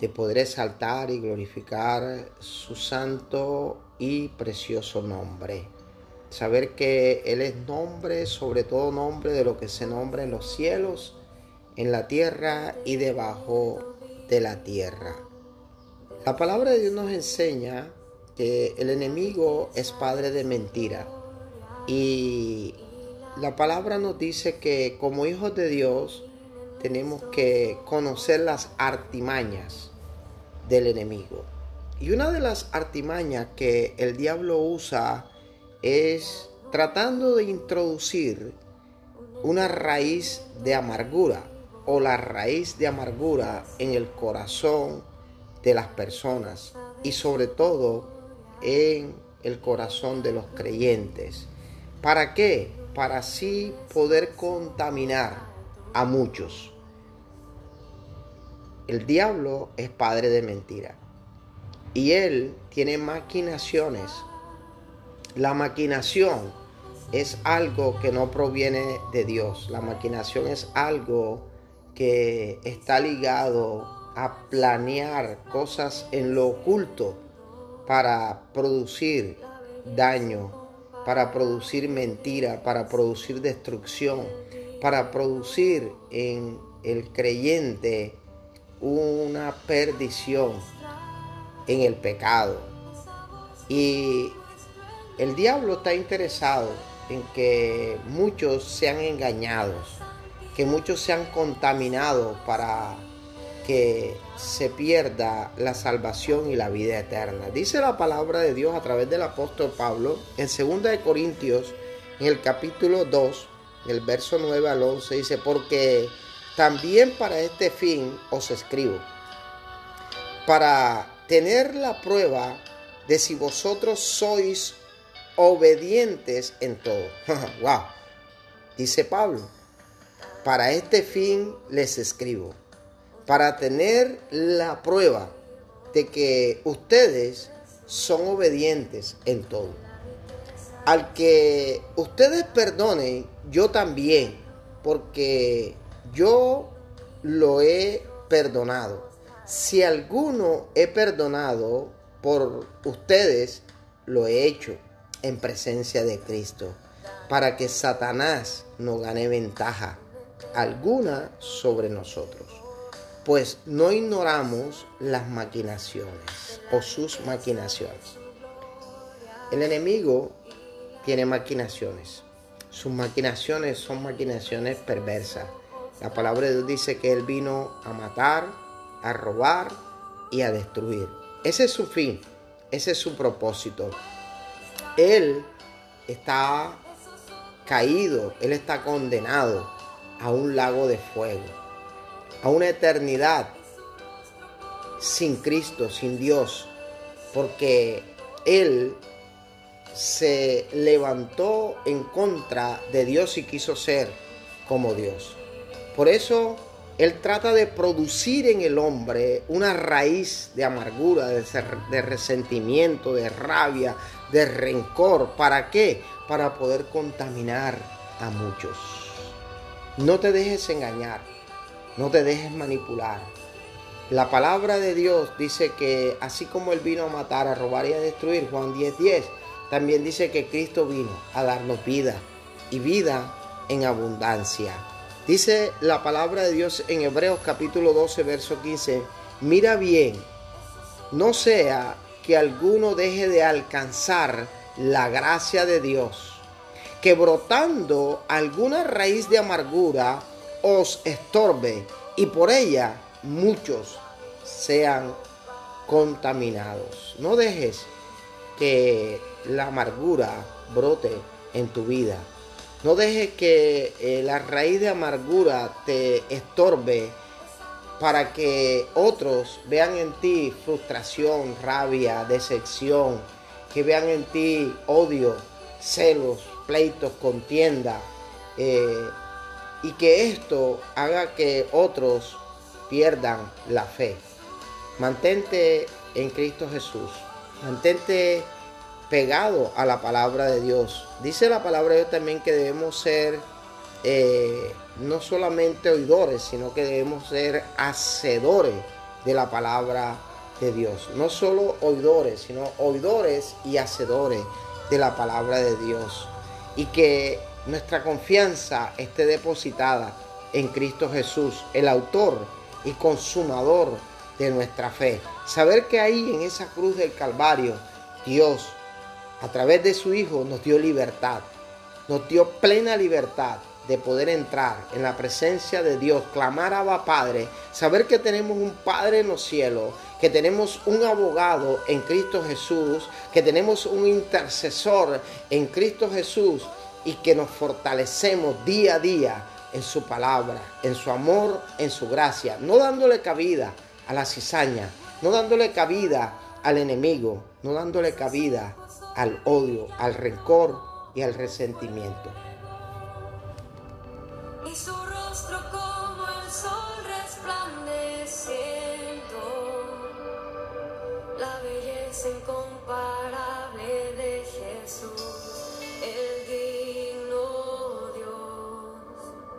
de poder exaltar y glorificar su santo y precioso nombre. Saber que Él es nombre, sobre todo nombre de lo que se nombra en los cielos, en la tierra y debajo de la tierra. La palabra de Dios nos enseña que el enemigo es padre de mentira. Y la palabra nos dice que como hijos de Dios tenemos que conocer las artimañas del enemigo. Y una de las artimañas que el diablo usa es tratando de introducir una raíz de amargura o la raíz de amargura en el corazón de las personas y sobre todo en el corazón de los creyentes. ¿Para qué? Para así poder contaminar a muchos. El diablo es padre de mentira y él tiene maquinaciones. La maquinación es algo que no proviene de Dios. La maquinación es algo que está ligado a planear cosas en lo oculto para producir daño, para producir mentira, para producir destrucción, para producir en el creyente una perdición en el pecado. Y el diablo está interesado en que muchos sean engañados, que muchos sean contaminados para que se pierda la salvación y la vida eterna. Dice la palabra de Dios a través del apóstol Pablo en 2 de Corintios, en el capítulo 2, el verso 9 al 11, dice, porque también para este fin os escribo, para tener la prueba de si vosotros sois obedientes en todo. wow. Dice Pablo, para este fin les escribo para tener la prueba de que ustedes son obedientes en todo. Al que ustedes perdonen, yo también, porque yo lo he perdonado. Si alguno he perdonado por ustedes, lo he hecho en presencia de Cristo, para que Satanás no gane ventaja alguna sobre nosotros pues no ignoramos las maquinaciones o sus maquinaciones. El enemigo tiene maquinaciones. Sus maquinaciones son maquinaciones perversas. La palabra de Dios dice que Él vino a matar, a robar y a destruir. Ese es su fin, ese es su propósito. Él está caído, Él está condenado a un lago de fuego a una eternidad sin Cristo, sin Dios, porque Él se levantó en contra de Dios y quiso ser como Dios. Por eso Él trata de producir en el hombre una raíz de amargura, de, resentimiento, de rabia, de rencor. ¿Para qué? Para poder contaminar a muchos. No te dejes engañar. No te dejes manipular. La palabra de Dios dice que así como Él vino a matar, a robar y a destruir, Juan 10:10, 10, también dice que Cristo vino a darnos vida y vida en abundancia. Dice la palabra de Dios en Hebreos capítulo 12, verso 15, mira bien, no sea que alguno deje de alcanzar la gracia de Dios, que brotando alguna raíz de amargura, os estorbe y por ella muchos sean contaminados. No dejes que la amargura brote en tu vida. No dejes que eh, la raíz de amargura te estorbe para que otros vean en ti frustración, rabia, decepción, que vean en ti odio, celos, pleitos, contienda, eh, y que esto haga que otros pierdan la fe. Mantente en Cristo Jesús, mantente pegado a la palabra de Dios. Dice la palabra de Dios también que debemos ser eh, no solamente oidores, sino que debemos ser hacedores de la palabra de Dios. No solo oidores, sino oidores y hacedores de la palabra de Dios. Y que nuestra confianza esté depositada en Cristo Jesús, el autor y consumador de nuestra fe. Saber que ahí en esa cruz del Calvario, Dios, a través de su Hijo, nos dio libertad, nos dio plena libertad de poder entrar en la presencia de Dios, clamar a Padre, saber que tenemos un Padre en los cielos, que tenemos un abogado en Cristo Jesús, que tenemos un intercesor en Cristo Jesús y que nos fortalecemos día a día en su palabra, en su amor, en su gracia, no dándole cabida a la cizaña, no dándole cabida al enemigo, no dándole cabida al odio, al rencor y al resentimiento.